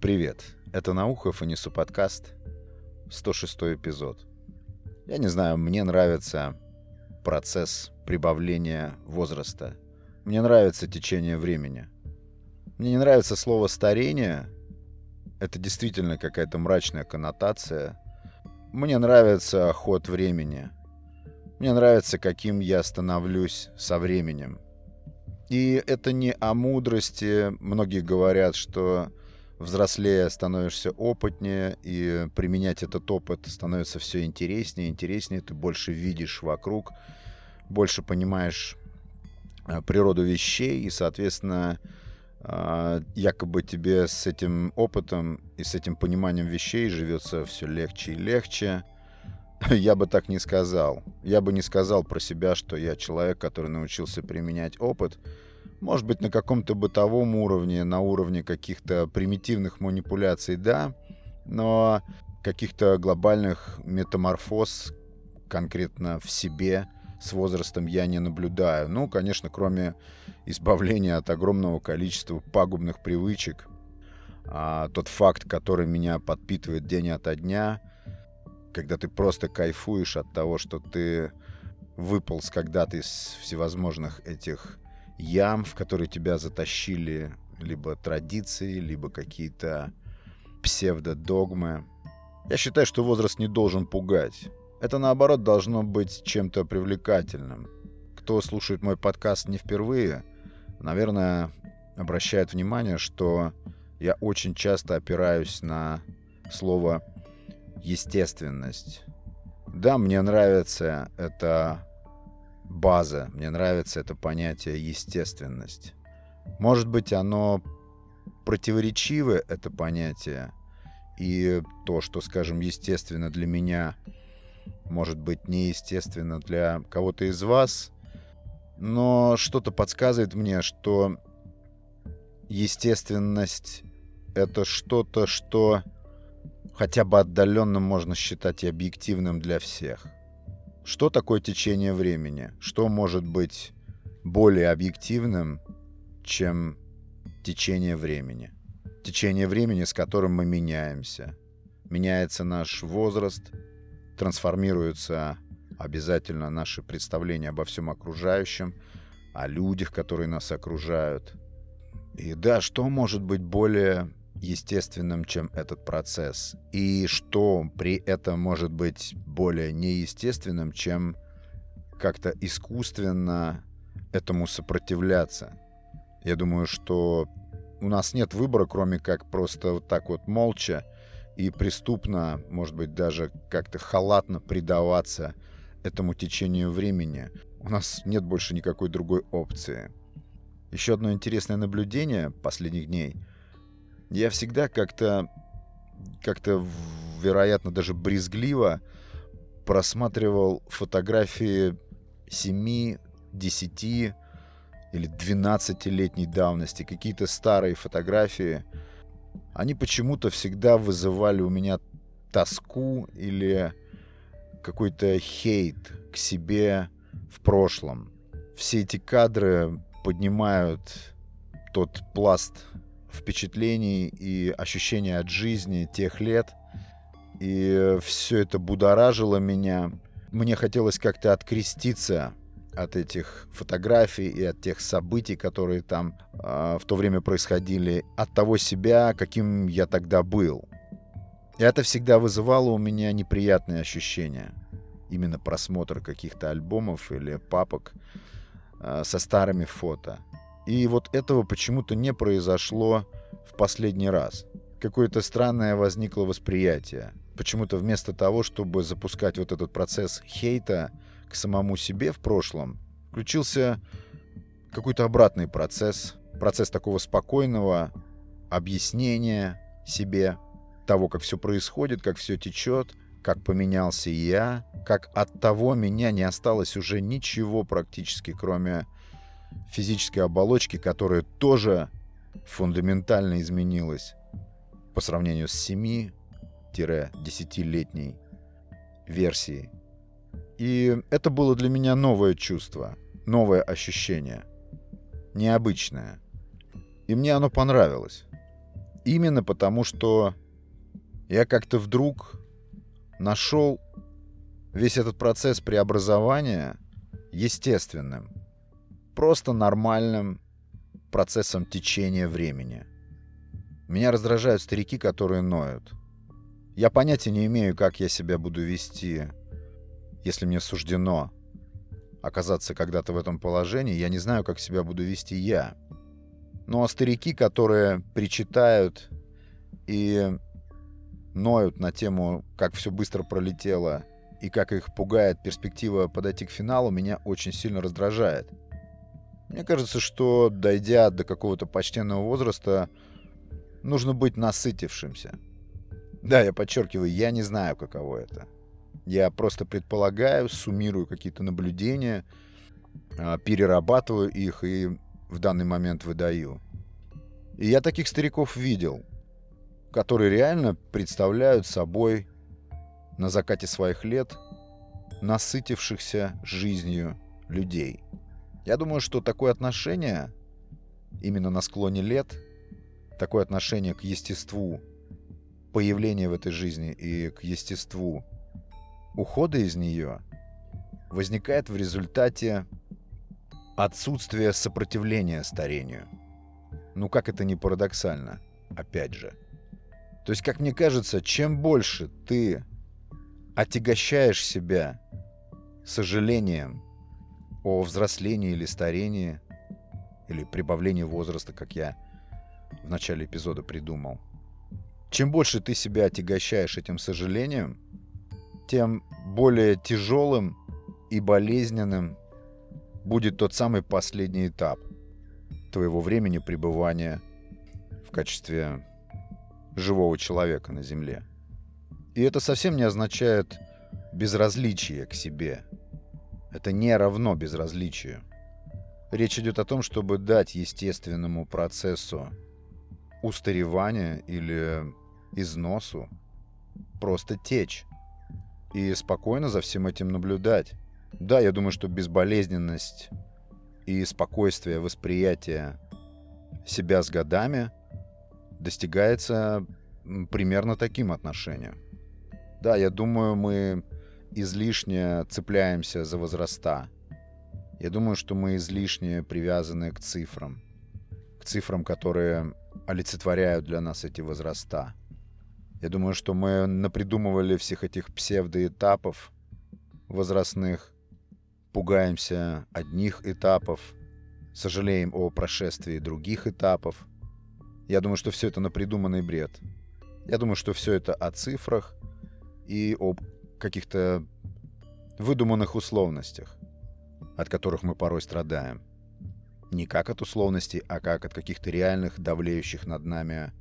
Привет, это Наухов и Несу подкаст, 106 эпизод. Я не знаю, мне нравится процесс прибавления возраста. Мне нравится течение времени. Мне не нравится слово «старение». Это действительно какая-то мрачная коннотация. Мне нравится ход времени. Мне нравится, каким я становлюсь со временем. И это не о мудрости. Многие говорят, что взрослее становишься опытнее, и применять этот опыт становится все интереснее, интереснее, ты больше видишь вокруг, больше понимаешь э, природу вещей, и, соответственно, э, якобы тебе с этим опытом и с этим пониманием вещей живется все легче и легче. Я бы так не сказал. Я бы не сказал про себя, что я человек, который научился применять опыт, может быть, на каком-то бытовом уровне, на уровне каких-то примитивных манипуляций, да, но каких-то глобальных метаморфоз конкретно в себе с возрастом я не наблюдаю. Ну, конечно, кроме избавления от огромного количества пагубных привычек, а, тот факт, который меня подпитывает день ото дня, когда ты просто кайфуешь от того, что ты выполз когда-то из всевозможных этих ям, в которые тебя затащили либо традиции, либо какие-то псевдодогмы. Я считаю, что возраст не должен пугать. Это, наоборот, должно быть чем-то привлекательным. Кто слушает мой подкаст не впервые, наверное, обращает внимание, что я очень часто опираюсь на слово «естественность». Да, мне нравится это база. Мне нравится это понятие естественность. Может быть, оно противоречивое, это понятие, и то, что, скажем, естественно для меня, может быть неестественно для кого-то из вас, но что-то подсказывает мне, что естественность — это что-то, что хотя бы отдаленно можно считать и объективным для всех — что такое течение времени? Что может быть более объективным, чем течение времени? Течение времени, с которым мы меняемся. Меняется наш возраст, трансформируются обязательно наши представления обо всем окружающем, о людях, которые нас окружают. И да, что может быть более естественным, чем этот процесс, и что при этом может быть более неестественным, чем как-то искусственно этому сопротивляться. Я думаю, что у нас нет выбора, кроме как просто вот так вот молча и преступно, может быть, даже как-то халатно предаваться этому течению времени. У нас нет больше никакой другой опции. Еще одно интересное наблюдение последних дней — я всегда как-то, как-то, вероятно, даже брезгливо просматривал фотографии 7, 10 или 12-летней давности, какие-то старые фотографии. Они почему-то всегда вызывали у меня тоску или какой-то хейт к себе в прошлом. Все эти кадры поднимают тот пласт впечатлений и ощущений от жизни тех лет. И все это будоражило меня. Мне хотелось как-то откреститься от этих фотографий и от тех событий, которые там э, в то время происходили, от того себя, каким я тогда был. И это всегда вызывало у меня неприятные ощущения. Именно просмотр каких-то альбомов или папок э, со старыми фото. И вот этого почему-то не произошло в последний раз. Какое-то странное возникло восприятие. Почему-то вместо того, чтобы запускать вот этот процесс хейта к самому себе в прошлом, включился какой-то обратный процесс, процесс такого спокойного объяснения себе того, как все происходит, как все течет, как поменялся я, как от того меня не осталось уже ничего практически, кроме физической оболочки, которая тоже фундаментально изменилась по сравнению с 7-10-летней версией. И это было для меня новое чувство, новое ощущение, необычное. И мне оно понравилось. Именно потому, что я как-то вдруг нашел весь этот процесс преобразования естественным, просто нормальным процессом течения времени. Меня раздражают старики, которые ноют. Я понятия не имею, как я себя буду вести, если мне суждено оказаться когда-то в этом положении. Я не знаю, как себя буду вести я. Ну а старики, которые причитают и ноют на тему, как все быстро пролетело и как их пугает перспектива подойти к финалу, меня очень сильно раздражает. Мне кажется, что дойдя до какого-то почтенного возраста, нужно быть насытившимся. Да, я подчеркиваю, я не знаю, каково это. Я просто предполагаю, суммирую какие-то наблюдения, а, перерабатываю их и в данный момент выдаю. И я таких стариков видел которые реально представляют собой на закате своих лет насытившихся жизнью людей. Я думаю, что такое отношение именно на склоне лет, такое отношение к естеству появления в этой жизни и к естеству ухода из нее возникает в результате отсутствия сопротивления старению. Ну как это не парадоксально, опять же – то есть, как мне кажется, чем больше ты отягощаешь себя сожалением о взрослении или старении, или прибавлении возраста, как я в начале эпизода придумал, чем больше ты себя отягощаешь этим сожалением, тем более тяжелым и болезненным будет тот самый последний этап твоего времени пребывания в качестве живого человека на Земле. И это совсем не означает безразличие к себе. Это не равно безразличию. Речь идет о том, чтобы дать естественному процессу устаревания или износу просто течь и спокойно за всем этим наблюдать. Да, я думаю, что безболезненность и спокойствие восприятия себя с годами достигается примерно таким отношением. Да, я думаю, мы излишне цепляемся за возраста. Я думаю, что мы излишне привязаны к цифрам. К цифрам, которые олицетворяют для нас эти возраста. Я думаю, что мы напридумывали всех этих псевдоэтапов возрастных, пугаемся одних этапов, сожалеем о прошествии других этапов, я думаю, что все это напридуманный бред. Я думаю, что все это о цифрах и об каких-то выдуманных условностях, от которых мы порой страдаем. Не как от условностей, а как от каких-то реальных, давлеющих над нами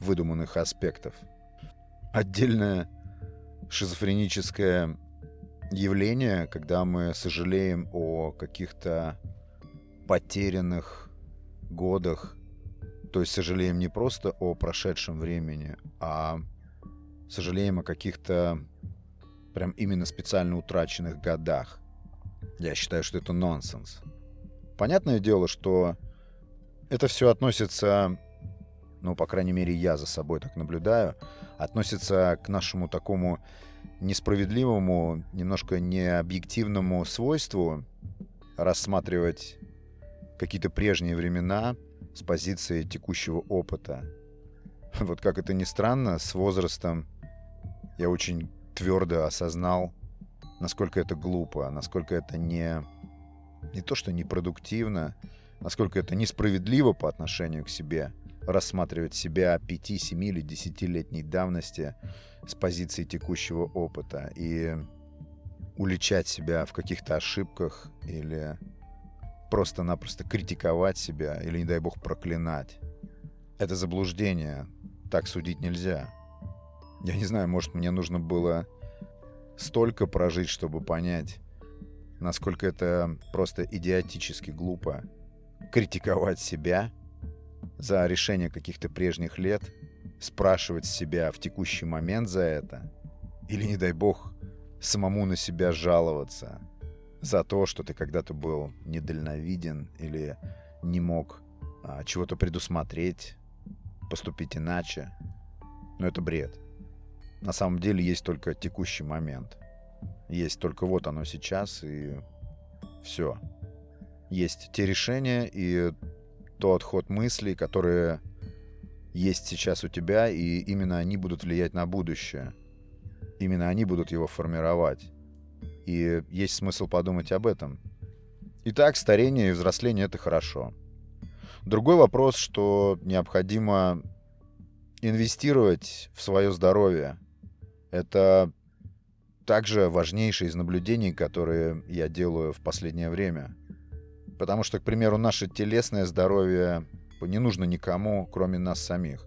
выдуманных аспектов. Отдельное шизофреническое явление, когда мы сожалеем о каких-то потерянных годах то есть сожалеем не просто о прошедшем времени, а сожалеем о каких-то прям именно специально утраченных годах. Я считаю, что это нонсенс. Понятное дело, что это все относится, ну, по крайней мере, я за собой так наблюдаю, относится к нашему такому несправедливому, немножко необъективному свойству рассматривать какие-то прежние времена – с позиции текущего опыта. Вот как это ни странно, с возрастом я очень твердо осознал, насколько это глупо, насколько это не, не то что непродуктивно, насколько это несправедливо по отношению к себе, рассматривать себя 5, 7 или 10-летней давности с позиции текущего опыта и уличать себя в каких-то ошибках или просто-напросто критиковать себя или, не дай бог, проклинать. Это заблуждение. Так судить нельзя. Я не знаю, может, мне нужно было столько прожить, чтобы понять, насколько это просто идиотически глупо критиковать себя за решение каких-то прежних лет, спрашивать себя в текущий момент за это, или, не дай бог, самому на себя жаловаться – за то, что ты когда-то был недальновиден или не мог а, чего-то предусмотреть, поступить иначе. Но это бред. На самом деле есть только текущий момент. Есть только вот оно сейчас и все. Есть те решения и тот ход мыслей, которые есть сейчас у тебя, и именно они будут влиять на будущее. Именно они будут его формировать. И есть смысл подумать об этом. Итак, старение и взросление — это хорошо. Другой вопрос, что необходимо инвестировать в свое здоровье. Это также важнейшее из наблюдений, которые я делаю в последнее время. Потому что, к примеру, наше телесное здоровье не нужно никому, кроме нас самих.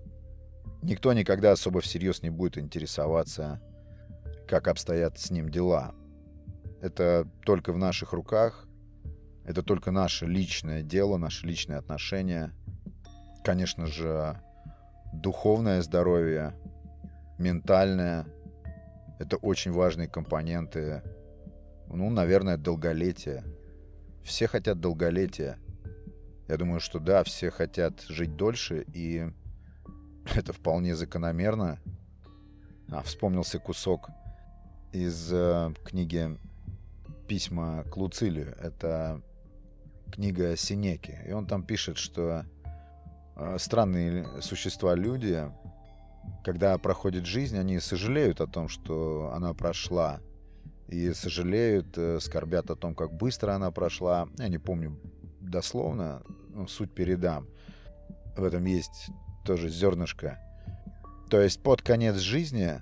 Никто никогда особо всерьез не будет интересоваться, как обстоят с ним дела. Это только в наших руках, это только наше личное дело, наши личные отношения. Конечно же, духовное здоровье, ментальное — это очень важные компоненты, ну, наверное, долголетие. Все хотят долголетия. Я думаю, что да, все хотят жить дольше, и это вполне закономерно. А, вспомнился кусок из э, книги «Письма к Луцилию». Это книга Синеки. И он там пишет, что э, странные существа люди, когда проходит жизнь, они сожалеют о том, что она прошла. И сожалеют, э, скорбят о том, как быстро она прошла. Я не помню дословно, ну, суть передам. В этом есть тоже зернышко. То есть под конец жизни,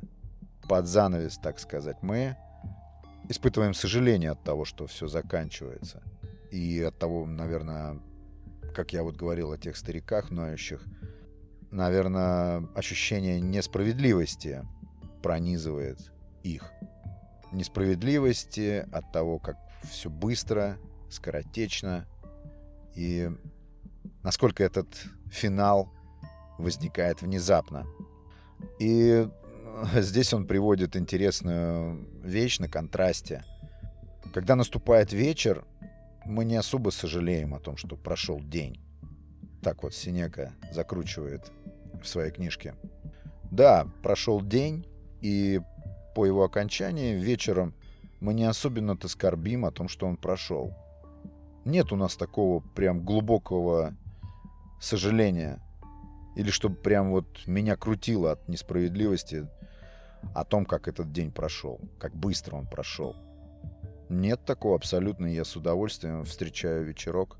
под занавес, так сказать, мы испытываем сожаление от того, что все заканчивается. И от того, наверное, как я вот говорил о тех стариках ноющих, наверное, ощущение несправедливости пронизывает их. Несправедливости от того, как все быстро, скоротечно, и насколько этот финал возникает внезапно. И здесь он приводит интересную вещь на контрасте. Когда наступает вечер, мы не особо сожалеем о том, что прошел день. Так вот Синека закручивает в своей книжке. Да, прошел день, и по его окончании вечером мы не особенно-то скорбим о том, что он прошел. Нет у нас такого прям глубокого сожаления. Или чтобы прям вот меня крутило от несправедливости о том, как этот день прошел, как быстро он прошел. Нет такого абсолютно, я с удовольствием встречаю вечерок.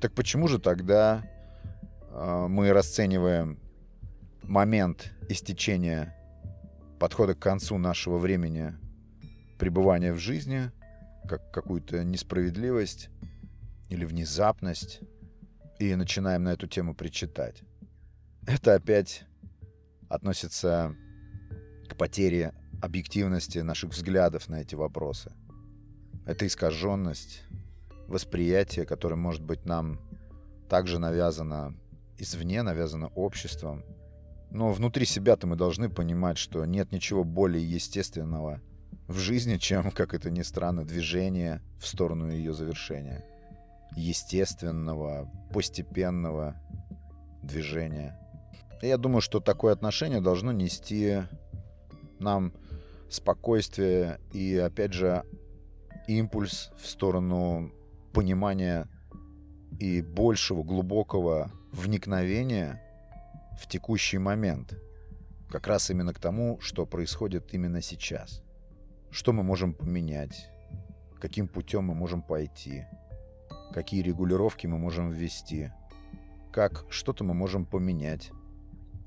Так почему же тогда э, мы расцениваем момент истечения подхода к концу нашего времени пребывания в жизни как какую-то несправедливость или внезапность и начинаем на эту тему причитать. Это опять относится к потере объективности наших взглядов на эти вопросы. Это искаженность восприятия, которое, может быть, нам также навязано извне, навязано обществом. Но внутри себя-то мы должны понимать, что нет ничего более естественного в жизни, чем, как это ни странно, движение в сторону ее завершения. Естественного, постепенного движения. Я думаю, что такое отношение должно нести нам спокойствие и, опять же, импульс в сторону понимания и большего глубокого вникновения в текущий момент. Как раз именно к тому, что происходит именно сейчас. Что мы можем поменять, каким путем мы можем пойти, какие регулировки мы можем ввести, как что-то мы можем поменять,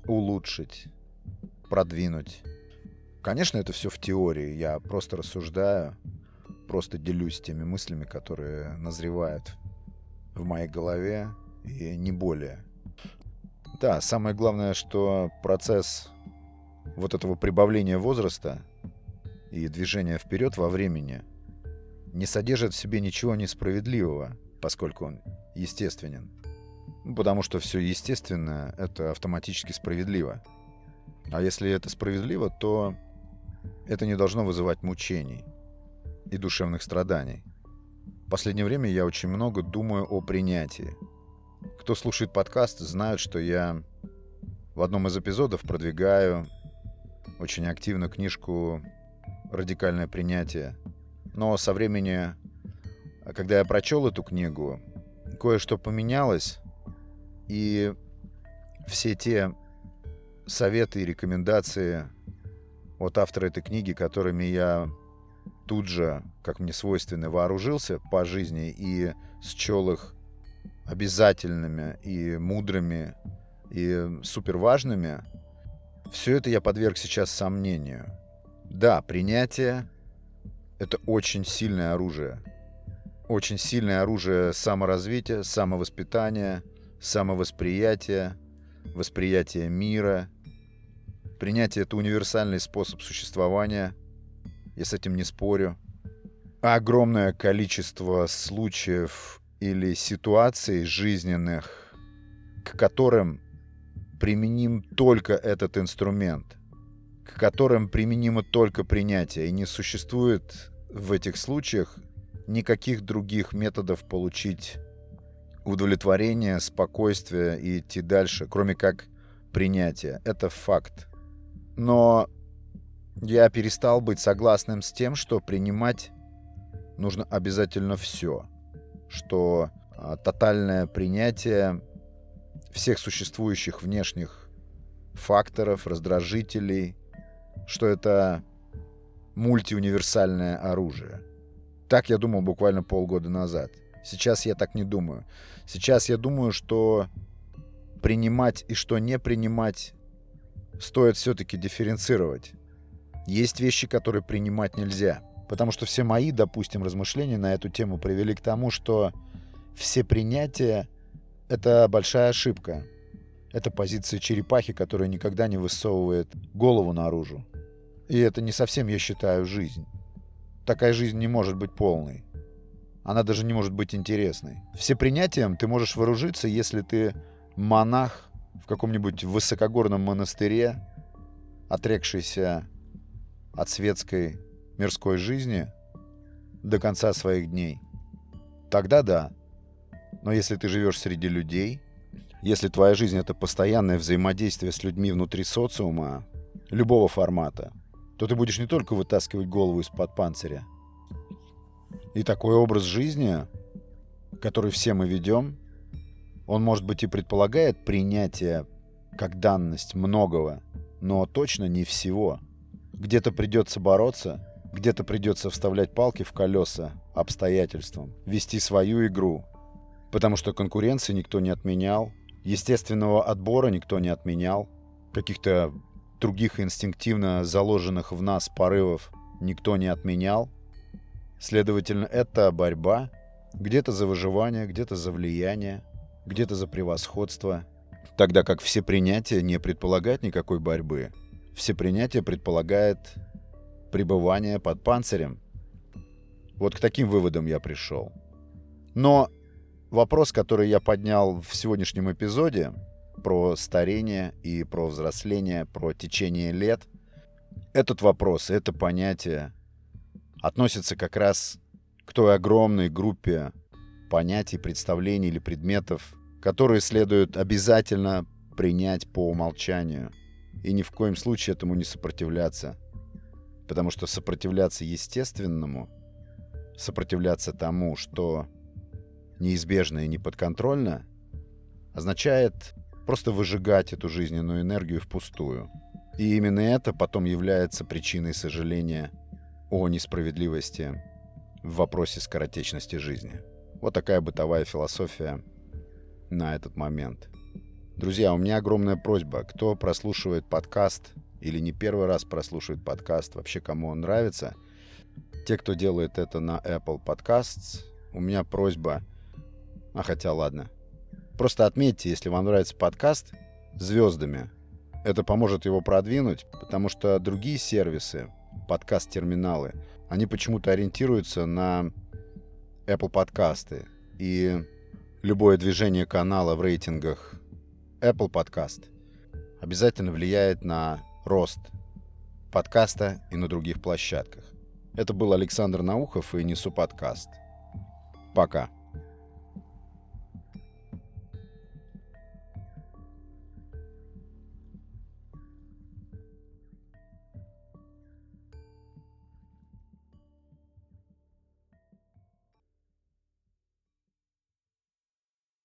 улучшить, продвинуть. Конечно, это все в теории, я просто рассуждаю, просто делюсь теми мыслями, которые назревают в моей голове, и не более. Да, самое главное, что процесс вот этого прибавления возраста и движения вперед во времени не содержит в себе ничего несправедливого, поскольку он естественен. Ну, потому что все естественное — это автоматически справедливо. А если это справедливо, то это не должно вызывать мучений и душевных страданий. В последнее время я очень много думаю о принятии. Кто слушает подкаст, знают, что я в одном из эпизодов продвигаю очень активно книжку «Радикальное принятие». Но со времени, когда я прочел эту книгу, кое-что поменялось, и все те советы и рекомендации от автора этой книги, которыми я тут же, как мне свойственно, вооружился по жизни и счел их обязательными и мудрыми и супер важными, все это я подверг сейчас сомнению. Да, принятие — это очень сильное оружие. Очень сильное оружие саморазвития, самовоспитания, самовосприятия, восприятия мира. Принятие — это универсальный способ существования. Я с этим не спорю. огромное количество случаев или ситуаций жизненных, к которым применим только этот инструмент, к которым применимо только принятие, и не существует в этих случаях никаких других методов получить удовлетворение, спокойствие и идти дальше, кроме как принятие. Это факт. Но я перестал быть согласным с тем, что принимать нужно обязательно все. Что а, тотальное принятие всех существующих внешних факторов, раздражителей, что это мультиуниверсальное оружие. Так я думал буквально полгода назад. Сейчас я так не думаю. Сейчас я думаю, что принимать и что не принимать стоит все-таки дифференцировать. Есть вещи, которые принимать нельзя. Потому что все мои, допустим, размышления на эту тему привели к тому, что все принятия это большая ошибка. Это позиция черепахи, которая никогда не высовывает голову наружу. И это не совсем, я считаю, жизнь. Такая жизнь не может быть полной. Она даже не может быть интересной. Все принятием ты можешь вооружиться, если ты монах в каком-нибудь высокогорном монастыре, отрекшийся от светской мирской жизни до конца своих дней. Тогда да, но если ты живешь среди людей, если твоя жизнь — это постоянное взаимодействие с людьми внутри социума, любого формата, то ты будешь не только вытаскивать голову из-под панциря. И такой образ жизни, который все мы ведем, он, может быть, и предполагает принятие как данность многого, но точно не всего. Где-то придется бороться, где-то придется вставлять палки в колеса обстоятельствам, вести свою игру, потому что конкуренции никто не отменял, естественного отбора никто не отменял, каких-то других инстинктивно заложенных в нас порывов никто не отменял. Следовательно, это борьба где-то за выживание, где-то за влияние, где-то за превосходство, тогда как все принятия не предполагают никакой борьбы. Все принятия предполагает пребывание под панцирем. Вот к таким выводам я пришел. Но Вопрос, который я поднял в сегодняшнем эпизоде про старение и про взросление, про течение лет, этот вопрос, это понятие относится как раз к той огромной группе понятий, представлений или предметов, которые следует обязательно принять по умолчанию и ни в коем случае этому не сопротивляться. Потому что сопротивляться естественному, сопротивляться тому, что неизбежно и неподконтрольно, означает просто выжигать эту жизненную энергию впустую. И именно это потом является причиной сожаления о несправедливости в вопросе скоротечности жизни. Вот такая бытовая философия на этот момент. Друзья, у меня огромная просьба. Кто прослушивает подкаст или не первый раз прослушивает подкаст, вообще кому он нравится, те, кто делает это на Apple Podcasts, у меня просьба – а хотя ладно. Просто отметьте, если вам нравится подкаст, звездами. Это поможет его продвинуть, потому что другие сервисы, подкаст-терминалы, они почему-то ориентируются на Apple подкасты. И любое движение канала в рейтингах Apple Podcast обязательно влияет на рост подкаста и на других площадках. Это был Александр Наухов и Несу подкаст. Пока.